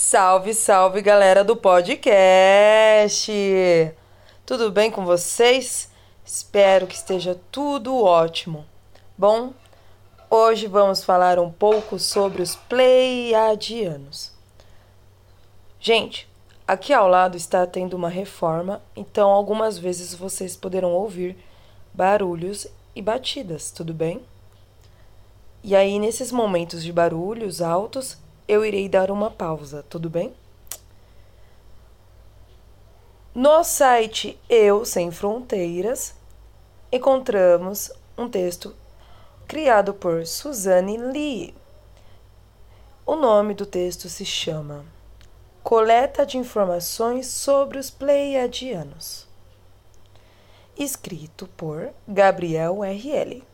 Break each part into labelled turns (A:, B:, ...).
A: Salve, salve galera do podcast! Tudo bem com vocês? Espero que esteja tudo ótimo. Bom, hoje vamos falar um pouco sobre os Pleiadianos. Gente, aqui ao lado está tendo uma reforma, então algumas vezes vocês poderão ouvir barulhos e batidas, tudo bem? E aí, nesses momentos de barulhos altos, eu irei dar uma pausa, tudo bem? No site Eu Sem Fronteiras, encontramos um texto criado por Suzanne Lee. O nome do texto se chama Coleta de Informações sobre os Pleiadianos, escrito por Gabriel R.L.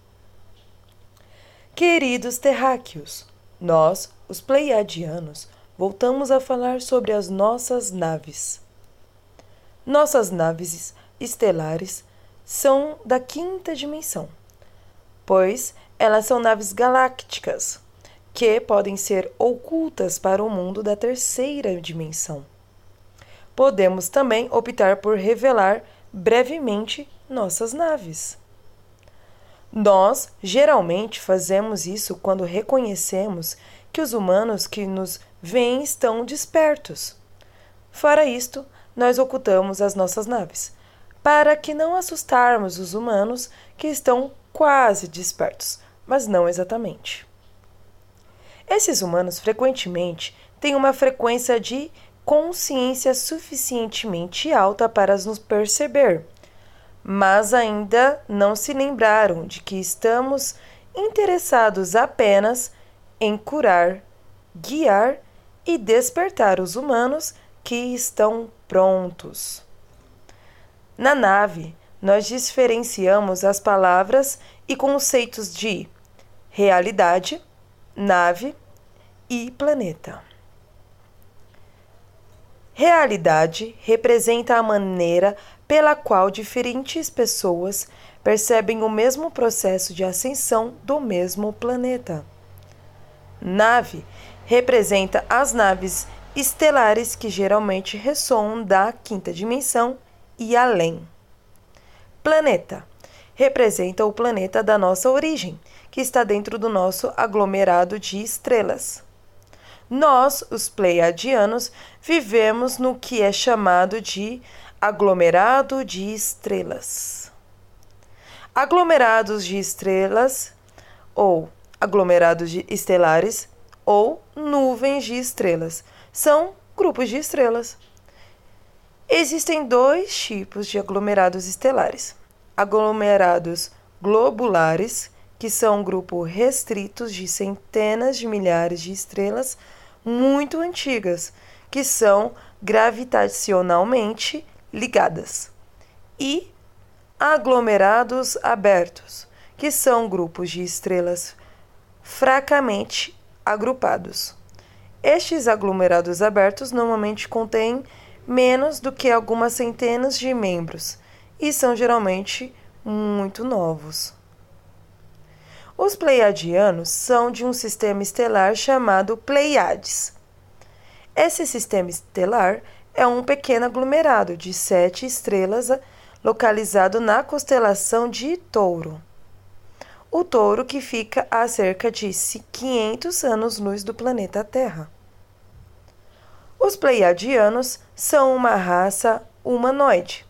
A: Queridos terráqueos, nós, os Pleiadianos, voltamos a falar sobre as nossas naves. Nossas naves estelares são da quinta dimensão, pois elas são naves galácticas que podem ser ocultas para o mundo da terceira dimensão. Podemos também optar por revelar brevemente nossas naves. Nós geralmente fazemos isso quando reconhecemos que os humanos que nos veem estão despertos. Fora isto, nós ocultamos as nossas naves, para que não assustarmos os humanos que estão quase despertos, mas não exatamente. Esses humanos frequentemente têm uma frequência de consciência suficientemente alta para nos perceber mas ainda não se lembraram de que estamos interessados apenas em curar, guiar e despertar os humanos que estão prontos. Na nave, nós diferenciamos as palavras e conceitos de realidade, nave e planeta. Realidade representa a maneira pela qual diferentes pessoas percebem o mesmo processo de ascensão do mesmo planeta. Nave representa as naves estelares que geralmente ressoam da quinta dimensão e além. Planeta representa o planeta da nossa origem, que está dentro do nosso aglomerado de estrelas. Nós, os Pleiadianos, vivemos no que é chamado de aglomerado de estrelas. Aglomerados de estrelas ou aglomerados de estelares ou nuvens de estrelas. São grupos de estrelas. Existem dois tipos de aglomerados estelares: aglomerados globulares, que são um restritos de centenas de milhares de estrelas muito antigas, que são gravitacionalmente ligadas, e aglomerados abertos, que são grupos de estrelas fracamente agrupados. Estes aglomerados abertos normalmente contêm menos do que algumas centenas de membros e são geralmente muito novos. Os Pleiadianos são de um sistema estelar chamado Pleiades. Esse sistema estelar é um pequeno aglomerado de sete estrelas localizado na constelação de Touro. O Touro que fica a cerca de 500 anos-luz do planeta Terra. Os Pleiadianos são uma raça humanoide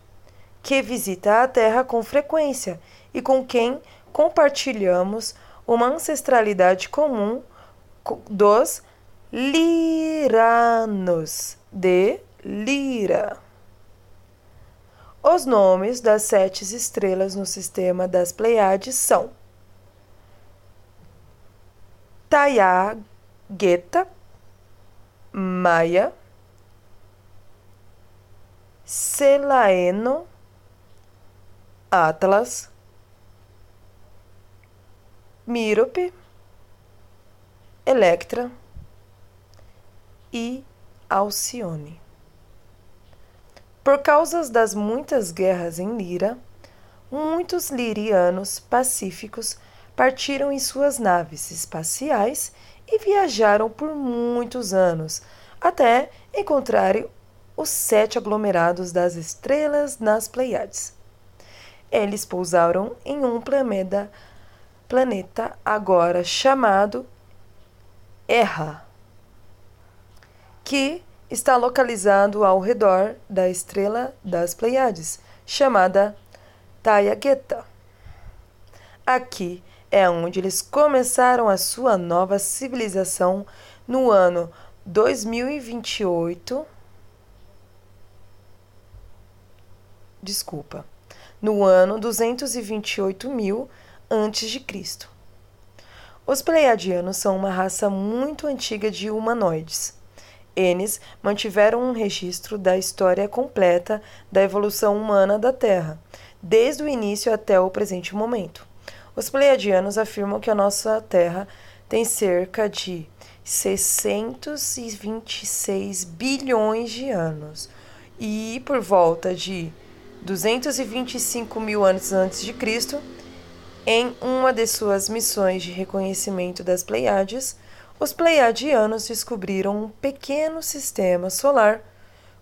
A: que visita a Terra com frequência e com quem compartilhamos uma ancestralidade comum dos Liranos de Lira. Os nomes das sete estrelas no sistema das Pleiades são Tayageta, Maia, Selaeno, Atlas, Mírope, Electra e Alcione. Por causa das muitas guerras em Lira, muitos lirianos pacíficos partiram em suas naves espaciais e viajaram por muitos anos até encontrarem os sete aglomerados das estrelas nas Pleiades. Eles pousaram em um planeta, planeta agora chamado Erra, que está localizado ao redor da estrela das Pleiades, chamada Tayageta. Aqui é onde eles começaram a sua nova civilização no ano 2028. Desculpa. No ano 228 mil antes de Cristo. Os Pleiadianos são uma raça muito antiga de humanoides. Eles mantiveram um registro da história completa da evolução humana da Terra, desde o início até o presente momento. Os Pleiadianos afirmam que a nossa Terra tem cerca de 626 bilhões de anos e por volta de 225 mil anos antes de Cristo, em uma de suas missões de reconhecimento das Pleiades, os Pleiadianos descobriram um pequeno sistema solar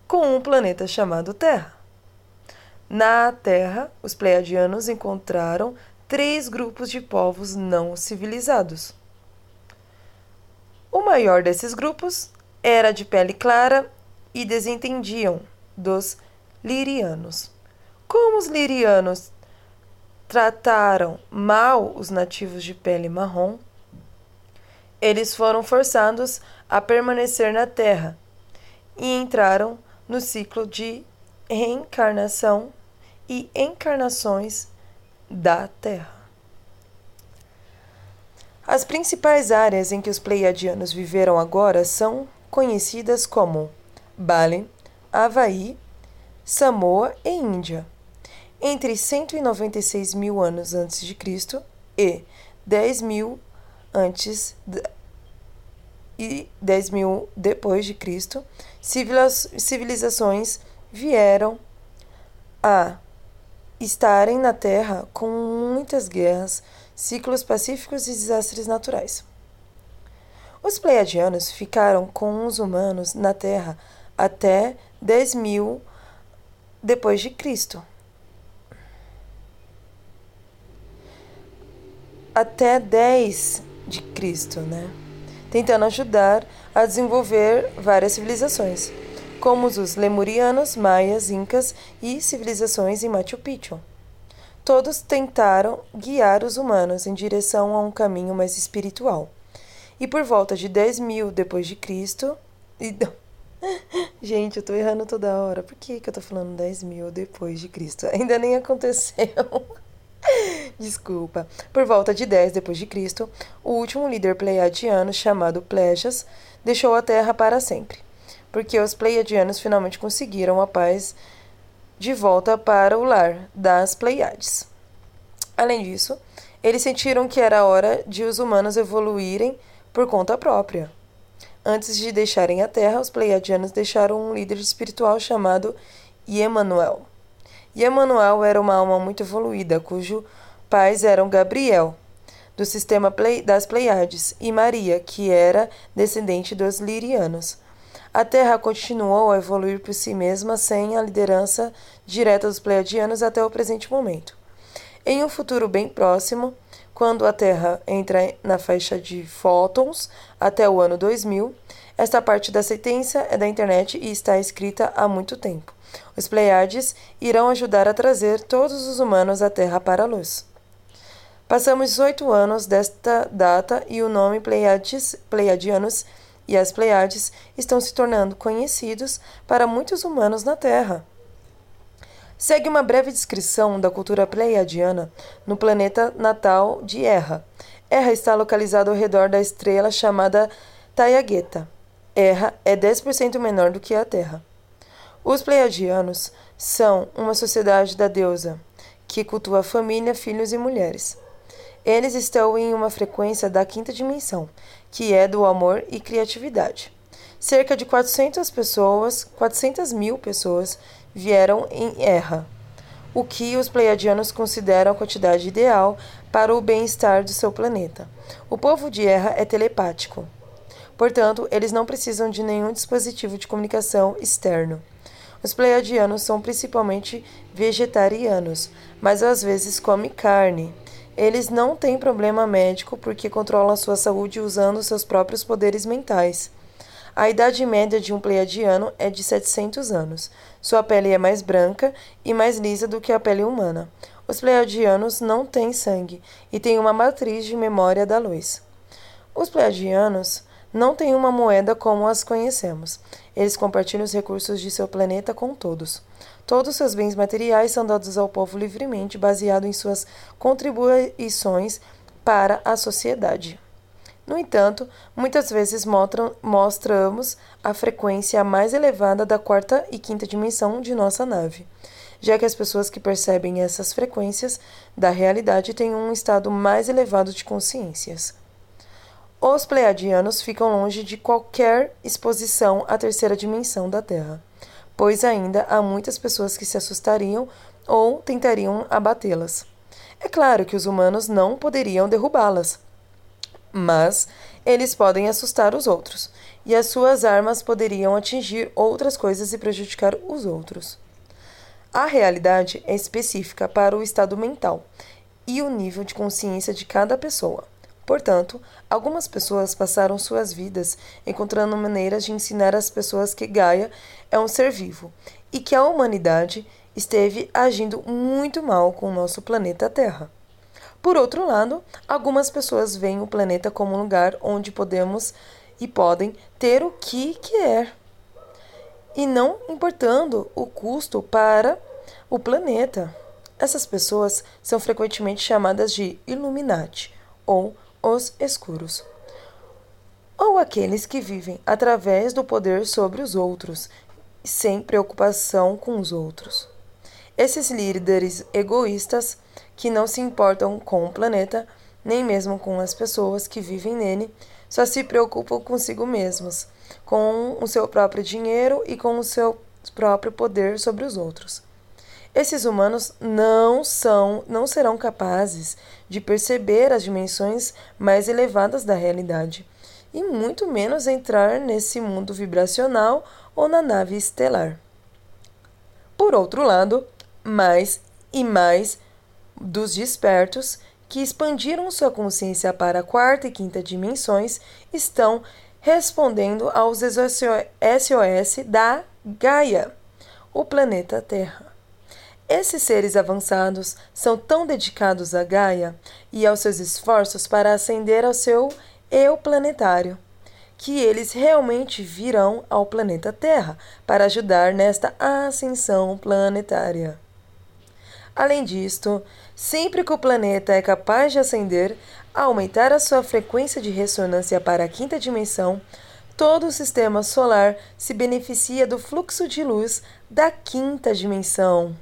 A: com um planeta chamado Terra. Na Terra, os Pleiadianos encontraram três grupos de povos não civilizados. O maior desses grupos era de pele clara e desentendiam dos lirianos. Como os lirianos trataram mal os nativos de pele marrom, eles foram forçados a permanecer na Terra e entraram no ciclo de reencarnação e encarnações da Terra. As principais áreas em que os pleiadianos viveram agora são conhecidas como Bali, Havaí, Samoa e Índia entre 196 mil anos antes de Cristo e 10 mil antes de, e 10 mil depois de Cristo, civilizações vieram a estarem na Terra com muitas guerras, ciclos pacíficos e desastres naturais. Os Pleiadianos ficaram com os humanos na Terra até 10 mil depois de Cristo. até 10 de Cristo, né? Tentando ajudar a desenvolver várias civilizações, como os lemurianos, maias, incas e civilizações em Machu Picchu. Todos tentaram guiar os humanos em direção a um caminho mais espiritual. E por volta de 10 mil depois de Cristo, e... Gente, eu tô errando toda hora. Por que, que eu tô falando 10 mil depois de Cristo? Ainda nem aconteceu. Desculpa. Por volta de 10 depois de Cristo, o último líder pleiadiano chamado Plejas deixou a Terra para sempre, porque os pleiadianos finalmente conseguiram a paz de volta para o lar das Pleiades. Além disso, eles sentiram que era hora de os humanos evoluírem por conta própria. Antes de deixarem a Terra, os pleiadianos deixaram um líder espiritual chamado Emmanuel. E Emanuel era uma alma muito evoluída, cujo pais eram Gabriel, do sistema das Pleiades, e Maria, que era descendente dos Lirianos. A Terra continuou a evoluir por si mesma sem a liderança direta dos Pleiadianos até o presente momento. Em um futuro bem próximo, quando a Terra entra na faixa de fótons até o ano 2000, esta parte da sentença é da internet e está escrita há muito tempo. Os Pleiades irão ajudar a trazer todos os humanos à Terra para a luz. Passamos 18 anos desta data e o nome Pleiades, Pleiadianos e as Pleiades estão se tornando conhecidos para muitos humanos na Terra. Segue uma breve descrição da cultura pleiadiana no planeta natal de Erra. Erra está localizado ao redor da estrela chamada Tayageta. Erra é 10% menor do que a Terra. Os pleiadianos são uma sociedade da deusa, que cultua família, filhos e mulheres. Eles estão em uma frequência da quinta dimensão, que é do amor e criatividade. Cerca de 400 pessoas, 400 mil pessoas vieram em Erra, o que os pleiadianos consideram a quantidade ideal para o bem-estar do seu planeta. O povo de Erra é telepático. Portanto, eles não precisam de nenhum dispositivo de comunicação externo. Os pleiadianos são principalmente vegetarianos, mas às vezes comem carne. Eles não têm problema médico porque controlam sua saúde usando seus próprios poderes mentais. A idade média de um pleiadiano é de 700 anos. Sua pele é mais branca e mais lisa do que a pele humana. Os pleiadianos não têm sangue e têm uma matriz de memória da luz. Os pleiadianos não têm uma moeda como as conhecemos. Eles compartilham os recursos de seu planeta com todos. Todos seus bens materiais são dados ao povo livremente, baseado em suas contribuições para a sociedade. No entanto, muitas vezes mostram, mostramos a frequência mais elevada da quarta e quinta dimensão de nossa nave, já que as pessoas que percebem essas frequências da realidade têm um estado mais elevado de consciências. Os pleiadianos ficam longe de qualquer exposição à terceira dimensão da Terra, pois ainda há muitas pessoas que se assustariam ou tentariam abatê-las. É claro que os humanos não poderiam derrubá-las, mas eles podem assustar os outros, e as suas armas poderiam atingir outras coisas e prejudicar os outros. A realidade é específica para o estado mental e o nível de consciência de cada pessoa. Portanto, algumas pessoas passaram suas vidas encontrando maneiras de ensinar às pessoas que Gaia é um ser vivo e que a humanidade esteve agindo muito mal com o nosso planeta Terra. Por outro lado, algumas pessoas veem o planeta como um lugar onde podemos e podem ter o que quer, e não importando o custo para o planeta. Essas pessoas são frequentemente chamadas de Illuminati ou os escuros, ou aqueles que vivem através do poder sobre os outros, sem preocupação com os outros. Esses líderes egoístas que não se importam com o planeta, nem mesmo com as pessoas que vivem nele, só se preocupam consigo mesmos, com o seu próprio dinheiro e com o seu próprio poder sobre os outros. Esses humanos não são, não serão capazes de perceber as dimensões mais elevadas da realidade, e muito menos entrar nesse mundo vibracional ou na nave estelar. Por outro lado, mais e mais dos despertos que expandiram sua consciência para a quarta e quinta dimensões estão respondendo aos SOS da Gaia, o planeta Terra. Esses seres avançados são tão dedicados a Gaia e aos seus esforços para ascender ao seu eu planetário, que eles realmente virão ao planeta Terra para ajudar nesta ascensão planetária. Além disto, sempre que o planeta é capaz de ascender, aumentar a sua frequência de ressonância para a quinta dimensão, todo o sistema solar se beneficia do fluxo de luz da quinta dimensão.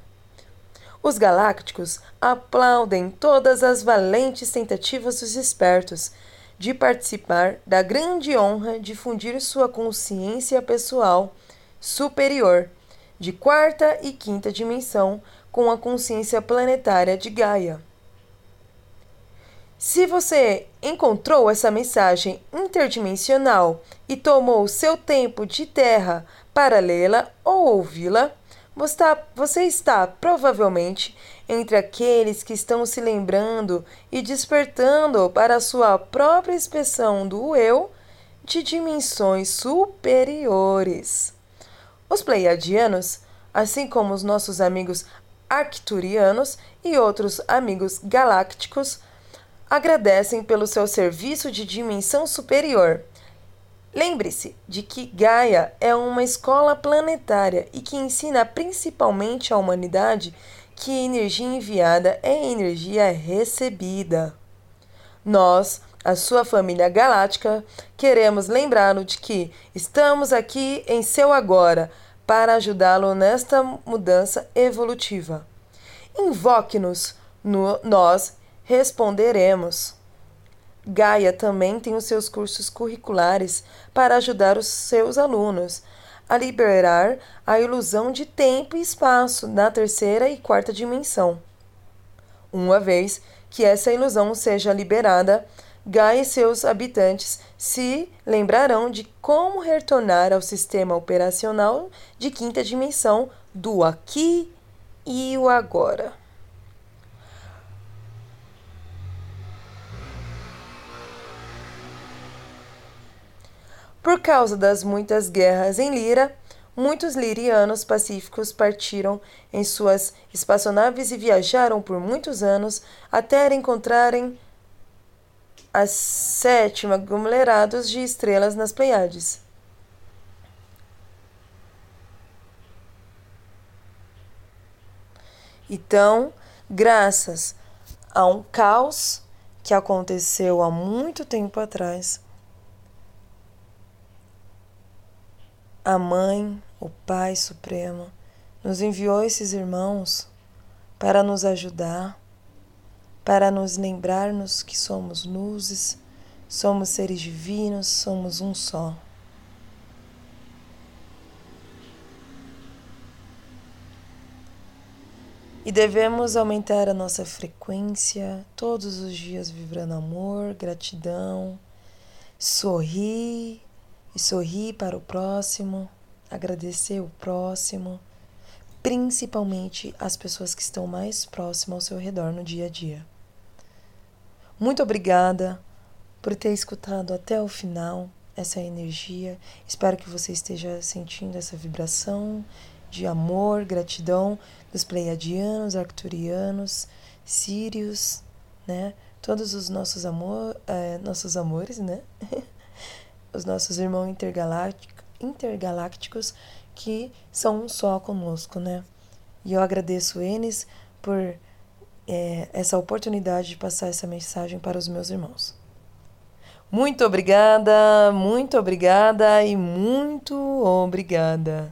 A: Os galácticos aplaudem todas as valentes tentativas dos espertos de participar da grande honra de fundir sua consciência pessoal superior de quarta e quinta dimensão com a consciência planetária de Gaia. Se você encontrou essa mensagem interdimensional e tomou seu tempo de terra para lê-la ou ouvi-la, você está provavelmente entre aqueles que estão se lembrando e despertando para a sua própria expressão do eu de dimensões superiores. Os pleiadianos, assim como os nossos amigos arcturianos e outros amigos galácticos, agradecem pelo seu serviço de dimensão superior Lembre-se de que Gaia é uma escola planetária e que ensina principalmente à humanidade que energia enviada é energia recebida. Nós, a sua família galáctica, queremos lembrá-lo de que estamos aqui em seu agora para ajudá-lo nesta mudança evolutiva. Invoque-nos, nós responderemos. Gaia também tem os seus cursos curriculares para ajudar os seus alunos a liberar a ilusão de tempo e espaço na terceira e quarta dimensão. Uma vez que essa ilusão seja liberada, Gaia e seus habitantes se lembrarão de como retornar ao sistema operacional de quinta dimensão do aqui e o agora. Por causa das muitas guerras em Lira, muitos lirianos pacíficos partiram em suas espaçonaves e viajaram por muitos anos até encontrarem a sétima aglomerados de estrelas nas Pleiades. Então, graças a um caos que aconteceu há muito tempo atrás, a Mãe, o Pai Supremo, nos enviou esses irmãos para nos ajudar para nos lembrarmos que somos luzes, somos seres divinos, somos um só. E devemos aumentar a nossa frequência todos os dias, vibrando amor, gratidão, sorrir e sorrir para o próximo, agradecer o próximo, principalmente as pessoas que estão mais próximas ao seu redor no dia a dia. Muito obrigada por ter escutado até o final essa energia. Espero que você esteja sentindo essa vibração de amor, gratidão dos pleiadianos, arcturianos, sírios, né? Todos os nossos amor, é, nossos amores, né? os nossos irmãos intergalácticos, que são um só conosco, né? E eu agradeço eles por é, essa oportunidade de passar essa mensagem para os meus irmãos. Muito obrigada, muito obrigada e muito obrigada.